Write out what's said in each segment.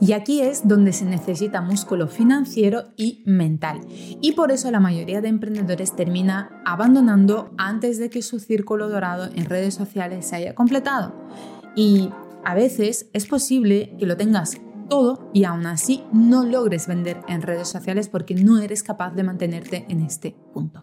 Y aquí es donde se necesita músculo financiero y mental. Y por eso la mayoría de emprendedores termina abandonando antes de que su círculo dorado en redes sociales se haya completado. Y a veces es posible que lo tengas todo y aún así no logres vender en redes sociales porque no eres capaz de mantenerte en este punto.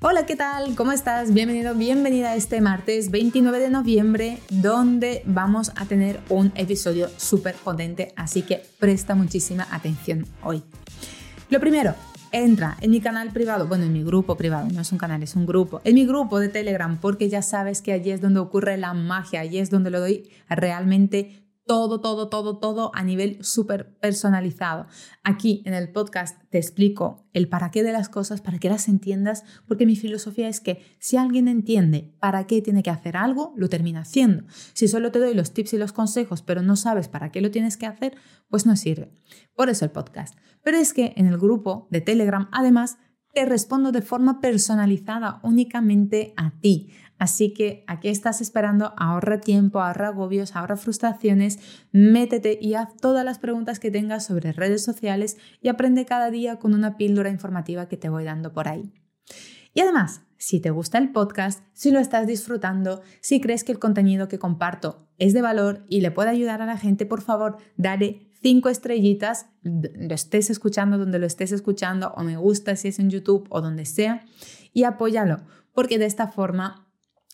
Hola, ¿qué tal? ¿Cómo estás? Bienvenido, bienvenida a este martes 29 de noviembre, donde vamos a tener un episodio súper potente, así que presta muchísima atención hoy. Lo primero, entra en mi canal privado, bueno, en mi grupo privado, no es un canal, es un grupo, en mi grupo de Telegram, porque ya sabes que allí es donde ocurre la magia, allí es donde lo doy realmente todo, todo, todo, todo a nivel súper personalizado. Aquí en el podcast te explico el para qué de las cosas, para que las entiendas, porque mi filosofía es que si alguien entiende para qué tiene que hacer algo, lo termina haciendo. Si solo te doy los tips y los consejos, pero no sabes para qué lo tienes que hacer, pues no sirve. Por eso el podcast. Pero es que en el grupo de Telegram, además, te respondo de forma personalizada únicamente a ti. Así que aquí estás esperando, ahorra tiempo, ahorra agobios, ahorra frustraciones, métete y haz todas las preguntas que tengas sobre redes sociales y aprende cada día con una píldora informativa que te voy dando por ahí. Y además, si te gusta el podcast, si lo estás disfrutando, si crees que el contenido que comparto es de valor y le puede ayudar a la gente, por favor, dale cinco estrellitas, lo estés escuchando donde lo estés escuchando o me gusta si es en YouTube o donde sea y apóyalo, porque de esta forma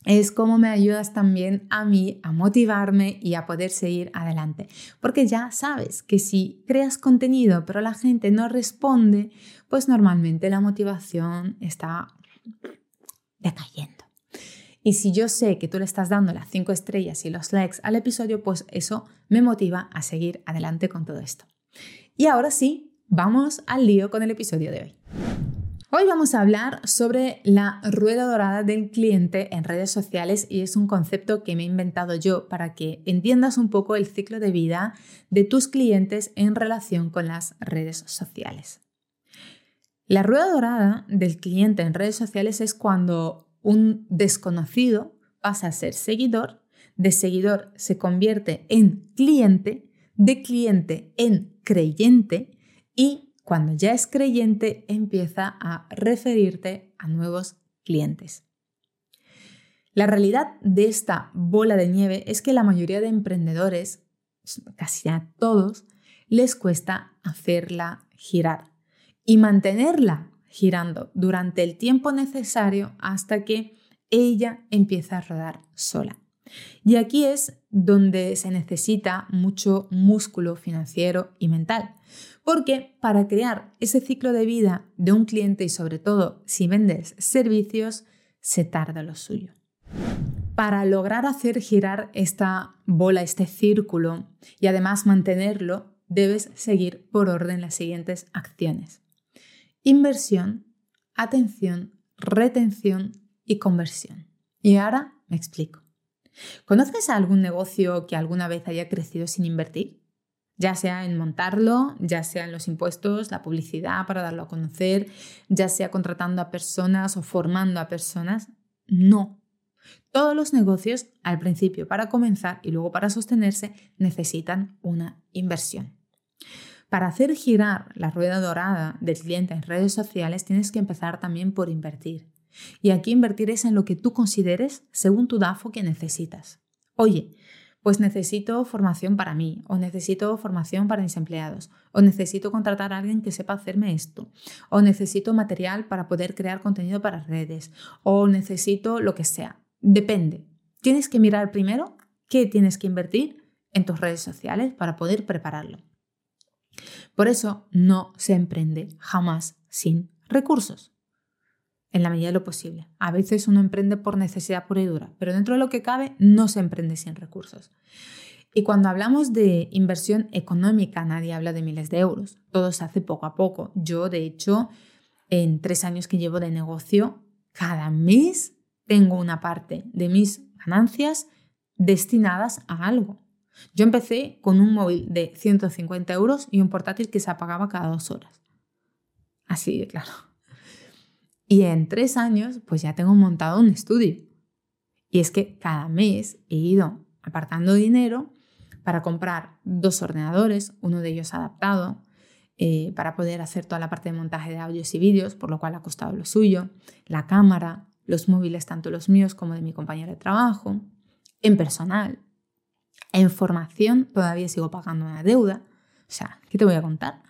es como me ayudas también a mí a motivarme y a poder seguir adelante. Porque ya sabes que si creas contenido pero la gente no responde, pues normalmente la motivación está decayendo. Y si yo sé que tú le estás dando las cinco estrellas y los likes al episodio, pues eso me motiva a seguir adelante con todo esto. Y ahora sí, vamos al lío con el episodio de hoy. Hoy vamos a hablar sobre la rueda dorada del cliente en redes sociales y es un concepto que me he inventado yo para que entiendas un poco el ciclo de vida de tus clientes en relación con las redes sociales. La rueda dorada del cliente en redes sociales es cuando un desconocido pasa a ser seguidor, de seguidor se convierte en cliente, de cliente en creyente y cuando ya es creyente, empieza a referirte a nuevos clientes. La realidad de esta bola de nieve es que la mayoría de emprendedores, casi a todos, les cuesta hacerla girar y mantenerla girando durante el tiempo necesario hasta que ella empieza a rodar sola. Y aquí es donde se necesita mucho músculo financiero y mental, porque para crear ese ciclo de vida de un cliente y sobre todo si vendes servicios, se tarda lo suyo. Para lograr hacer girar esta bola, este círculo y además mantenerlo, debes seguir por orden las siguientes acciones. Inversión, atención, retención y conversión. Y ahora me explico. ¿Conoces algún negocio que alguna vez haya crecido sin invertir? Ya sea en montarlo, ya sea en los impuestos, la publicidad para darlo a conocer, ya sea contratando a personas o formando a personas. No. Todos los negocios, al principio para comenzar y luego para sostenerse, necesitan una inversión. Para hacer girar la rueda dorada del cliente en redes sociales tienes que empezar también por invertir. Y aquí invertir es en lo que tú consideres, según tu DAFO, que necesitas. Oye, pues necesito formación para mí, o necesito formación para mis empleados, o necesito contratar a alguien que sepa hacerme esto, o necesito material para poder crear contenido para redes, o necesito lo que sea. Depende. Tienes que mirar primero qué tienes que invertir en tus redes sociales para poder prepararlo. Por eso no se emprende jamás sin recursos en la medida de lo posible. A veces uno emprende por necesidad pura y dura, pero dentro de lo que cabe no se emprende sin recursos. Y cuando hablamos de inversión económica, nadie habla de miles de euros. Todo se hace poco a poco. Yo, de hecho, en tres años que llevo de negocio, cada mes tengo una parte de mis ganancias destinadas a algo. Yo empecé con un móvil de 150 euros y un portátil que se apagaba cada dos horas. Así de claro. Y en tres años, pues ya tengo montado un estudio. Y es que cada mes he ido apartando dinero para comprar dos ordenadores, uno de ellos adaptado, eh, para poder hacer toda la parte de montaje de audios y vídeos, por lo cual ha costado lo suyo, la cámara, los móviles, tanto los míos como de mi compañero de trabajo, en personal, en formación todavía sigo pagando una deuda. O sea, ¿qué te voy a contar?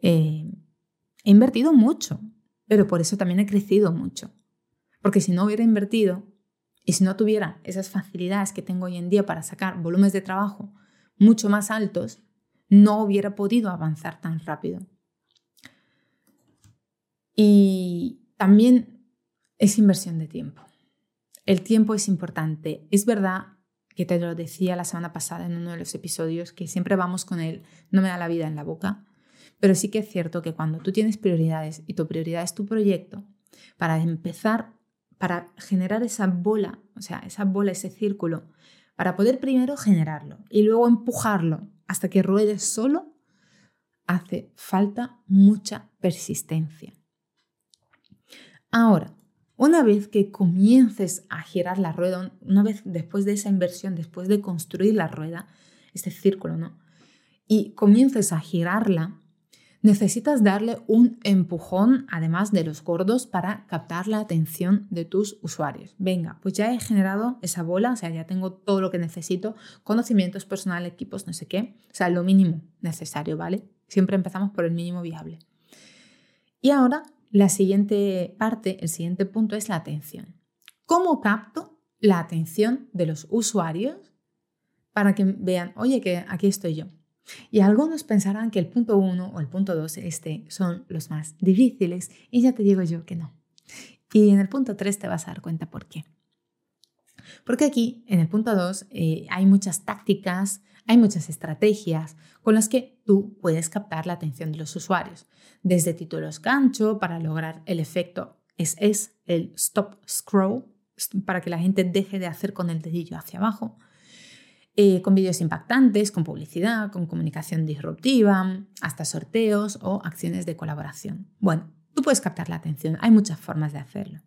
Eh, he invertido mucho, pero por eso también he crecido mucho. Porque si no hubiera invertido y si no tuviera esas facilidades que tengo hoy en día para sacar volúmenes de trabajo mucho más altos, no hubiera podido avanzar tan rápido. Y también es inversión de tiempo. El tiempo es importante. Es verdad que te lo decía la semana pasada en uno de los episodios, que siempre vamos con él, no me da la vida en la boca, pero sí que es cierto que cuando tú tienes prioridades y tu prioridad es tu proyecto, para empezar, para generar esa bola, o sea, esa bola, ese círculo, para poder primero generarlo y luego empujarlo hasta que ruede solo, hace falta mucha persistencia. Ahora, una vez que comiences a girar la rueda, una vez después de esa inversión, después de construir la rueda, este círculo, ¿no? Y comiences a girarla, necesitas darle un empujón, además de los gordos, para captar la atención de tus usuarios. Venga, pues ya he generado esa bola, o sea, ya tengo todo lo que necesito, conocimientos personales, equipos, no sé qué, o sea, lo mínimo necesario, ¿vale? Siempre empezamos por el mínimo viable. Y ahora la siguiente parte, el siguiente punto es la atención. ¿Cómo capto la atención de los usuarios para que vean, oye, que aquí estoy yo? Y algunos pensarán que el punto 1 o el punto 2 este, son los más difíciles y ya te digo yo que no. Y en el punto 3 te vas a dar cuenta por qué. Porque aquí, en el punto 2, eh, hay muchas tácticas, hay muchas estrategias con las que tú puedes captar la atención de los usuarios, desde títulos gancho para lograr el efecto es, es el stop scroll, para que la gente deje de hacer con el dedillo hacia abajo, eh, con vídeos impactantes, con publicidad, con comunicación disruptiva, hasta sorteos o acciones de colaboración. Bueno, tú puedes captar la atención, hay muchas formas de hacerlo.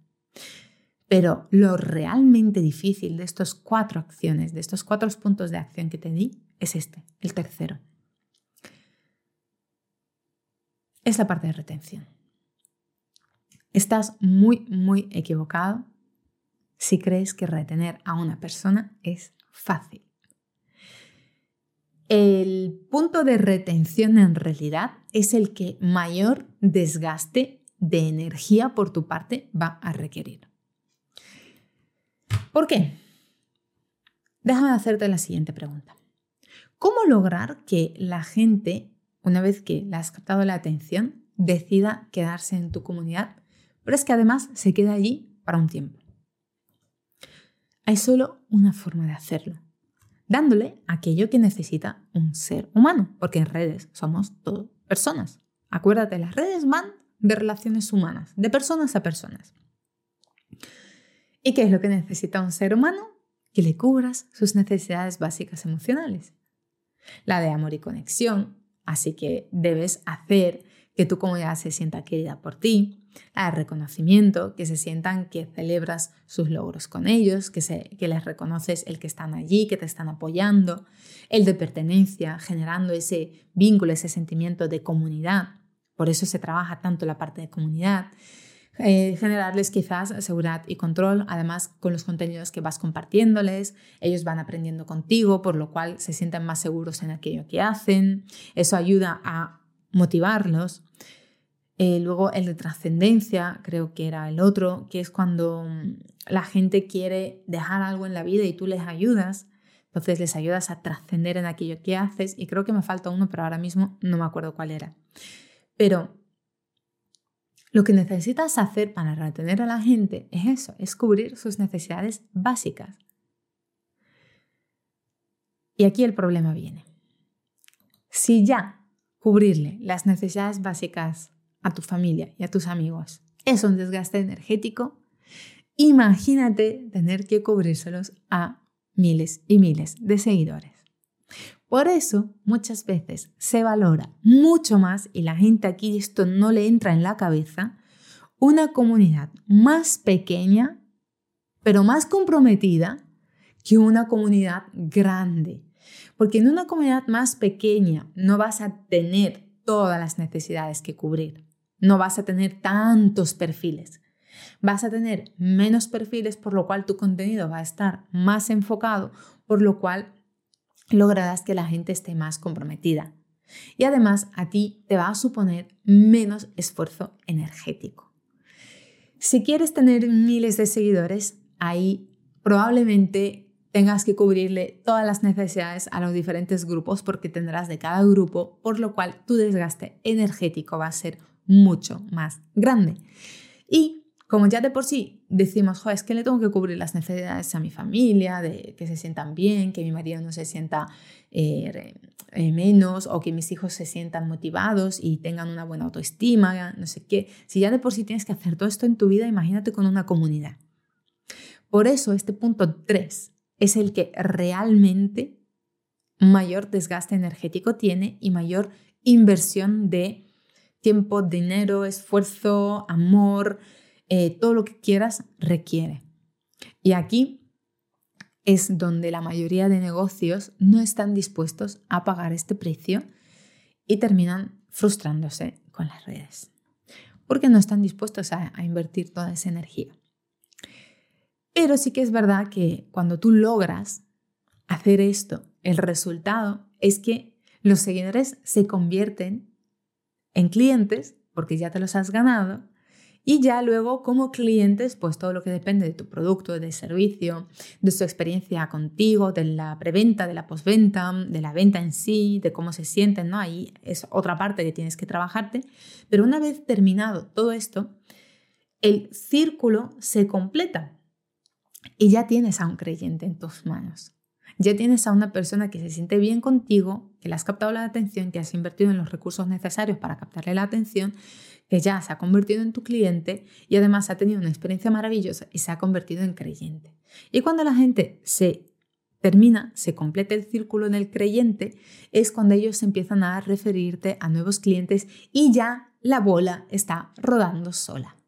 Pero lo realmente difícil de estas cuatro acciones, de estos cuatro puntos de acción que te di, es este, el tercero. Es la parte de retención. Estás muy, muy equivocado si crees que retener a una persona es fácil. El punto de retención en realidad es el que mayor desgaste de energía por tu parte va a requerir. ¿Por qué? Déjame hacerte la siguiente pregunta. ¿Cómo lograr que la gente, una vez que le has captado la atención, decida quedarse en tu comunidad, pero es que además se queda allí para un tiempo? Hay solo una forma de hacerlo, dándole aquello que necesita un ser humano, porque en redes somos todos personas. Acuérdate, las redes van de relaciones humanas, de personas a personas. ¿Y qué es lo que necesita un ser humano? Que le cubras sus necesidades básicas emocionales. La de amor y conexión, así que debes hacer que tu comunidad se sienta querida por ti, la de reconocimiento, que se sientan que celebras sus logros con ellos, que, se, que les reconoces el que están allí, que te están apoyando, el de pertenencia, generando ese vínculo, ese sentimiento de comunidad. Por eso se trabaja tanto la parte de comunidad eh, generarles quizás seguridad y control, además con los contenidos que vas compartiéndoles, ellos van aprendiendo contigo, por lo cual se sienten más seguros en aquello que hacen, eso ayuda a motivarlos. Eh, luego el de trascendencia, creo que era el otro, que es cuando mm, la gente quiere dejar algo en la vida y tú les ayudas, entonces les ayudas a trascender en aquello que haces y creo que me falta uno, pero ahora mismo no me acuerdo cuál era. Pero lo que necesitas hacer para retener a la gente es eso, es cubrir sus necesidades básicas. Y aquí el problema viene. Si ya cubrirle las necesidades básicas a tu familia y a tus amigos es un desgaste energético, imagínate tener que cubrírselos a miles y miles de seguidores. Por eso muchas veces se valora mucho más, y la gente aquí esto no le entra en la cabeza, una comunidad más pequeña, pero más comprometida que una comunidad grande. Porque en una comunidad más pequeña no vas a tener todas las necesidades que cubrir. No vas a tener tantos perfiles. Vas a tener menos perfiles, por lo cual tu contenido va a estar más enfocado, por lo cual lograrás que la gente esté más comprometida. Y además a ti te va a suponer menos esfuerzo energético. Si quieres tener miles de seguidores, ahí probablemente tengas que cubrirle todas las necesidades a los diferentes grupos porque tendrás de cada grupo, por lo cual tu desgaste energético va a ser mucho más grande. Y como ya de por sí decimos, es que le tengo que cubrir las necesidades a mi familia, de que se sientan bien, que mi marido no se sienta eh, eh, menos o que mis hijos se sientan motivados y tengan una buena autoestima, no sé qué. Si ya de por sí tienes que hacer todo esto en tu vida, imagínate con una comunidad. Por eso este punto 3 es el que realmente mayor desgaste energético tiene y mayor inversión de tiempo, dinero, esfuerzo, amor, eh, todo lo que quieras requiere. Y aquí es donde la mayoría de negocios no están dispuestos a pagar este precio y terminan frustrándose con las redes, porque no están dispuestos a, a invertir toda esa energía. Pero sí que es verdad que cuando tú logras hacer esto, el resultado es que los seguidores se convierten en clientes, porque ya te los has ganado, y ya luego como clientes, pues todo lo que depende de tu producto, de servicio, de su experiencia contigo, de la preventa, de la postventa, de la venta en sí, de cómo se sienten, ¿no? Ahí es otra parte que tienes que trabajarte. Pero una vez terminado todo esto, el círculo se completa y ya tienes a un creyente en tus manos. Ya tienes a una persona que se siente bien contigo, que le has captado la atención, que has invertido en los recursos necesarios para captarle la atención, que ya se ha convertido en tu cliente y además ha tenido una experiencia maravillosa y se ha convertido en creyente. Y cuando la gente se termina, se completa el círculo en el creyente, es cuando ellos empiezan a referirte a nuevos clientes y ya la bola está rodando sola.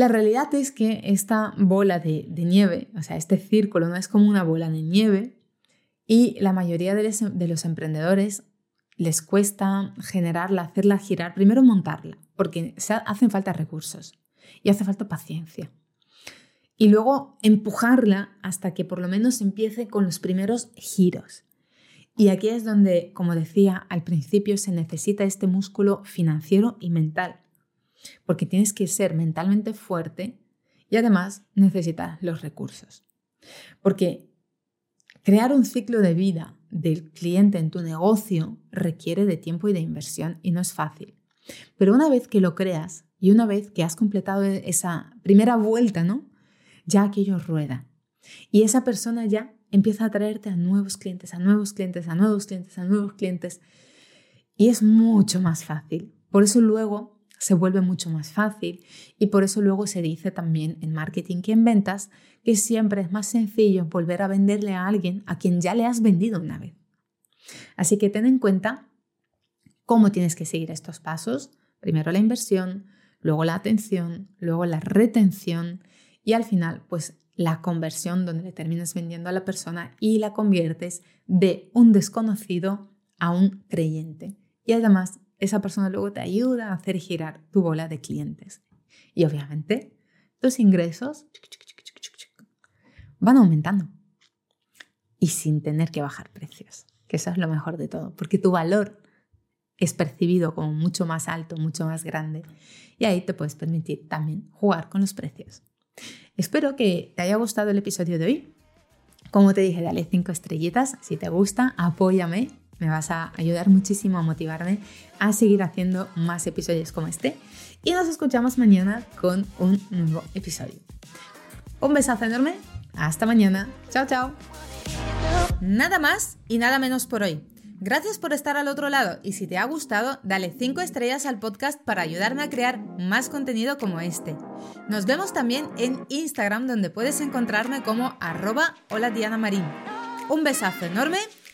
La realidad es que esta bola de, nieve, o sea, este círculo no es como una bola de nieve y la mayoría de los, emprendedores les cuesta generarla, hacerla girar, primero montarla, porque hacen falta recursos y hace falta paciencia. Y luego empujarla hasta que por lo menos empiece con los primeros giros. Y aquí es donde, como decía al principio, se necesita este músculo financiero y mental porque tienes que ser mentalmente fuerte y además necesitas los recursos. Porque crear un ciclo de vida del cliente en tu negocio requiere de tiempo y de inversión y no es fácil. Pero una vez que lo creas y una vez que has completado esa primera vuelta, ¿no? Ya aquello rueda. Y esa persona ya empieza a traerte a nuevos clientes, a nuevos clientes, a nuevos clientes, a nuevos clientes. Y es mucho más fácil. Por eso luego se vuelve mucho más fácil y por eso luego se dice también en marketing y en ventas que siempre es más sencillo volver a venderle a alguien a quien ya le has vendido una vez. Así que ten en cuenta cómo tienes que seguir estos pasos. Primero la inversión, luego la atención, luego la retención y al final pues la conversión donde le terminas vendiendo a la persona y la conviertes de un desconocido a un creyente. Y además esa persona luego te ayuda a hacer girar tu bola de clientes. Y obviamente tus ingresos van aumentando y sin tener que bajar precios, que eso es lo mejor de todo, porque tu valor es percibido como mucho más alto, mucho más grande y ahí te puedes permitir también jugar con los precios. Espero que te haya gustado el episodio de hoy. Como te dije, dale 5 estrellitas. Si te gusta, apóyame me vas a ayudar muchísimo a motivarme a seguir haciendo más episodios como este. Y nos escuchamos mañana con un nuevo episodio. Un besazo enorme. Hasta mañana. Chao, chao. Nada más y nada menos por hoy. Gracias por estar al otro lado y si te ha gustado, dale 5 estrellas al podcast para ayudarme a crear más contenido como este. Nos vemos también en Instagram donde puedes encontrarme como arroba hola Diana Marín. Un besazo enorme,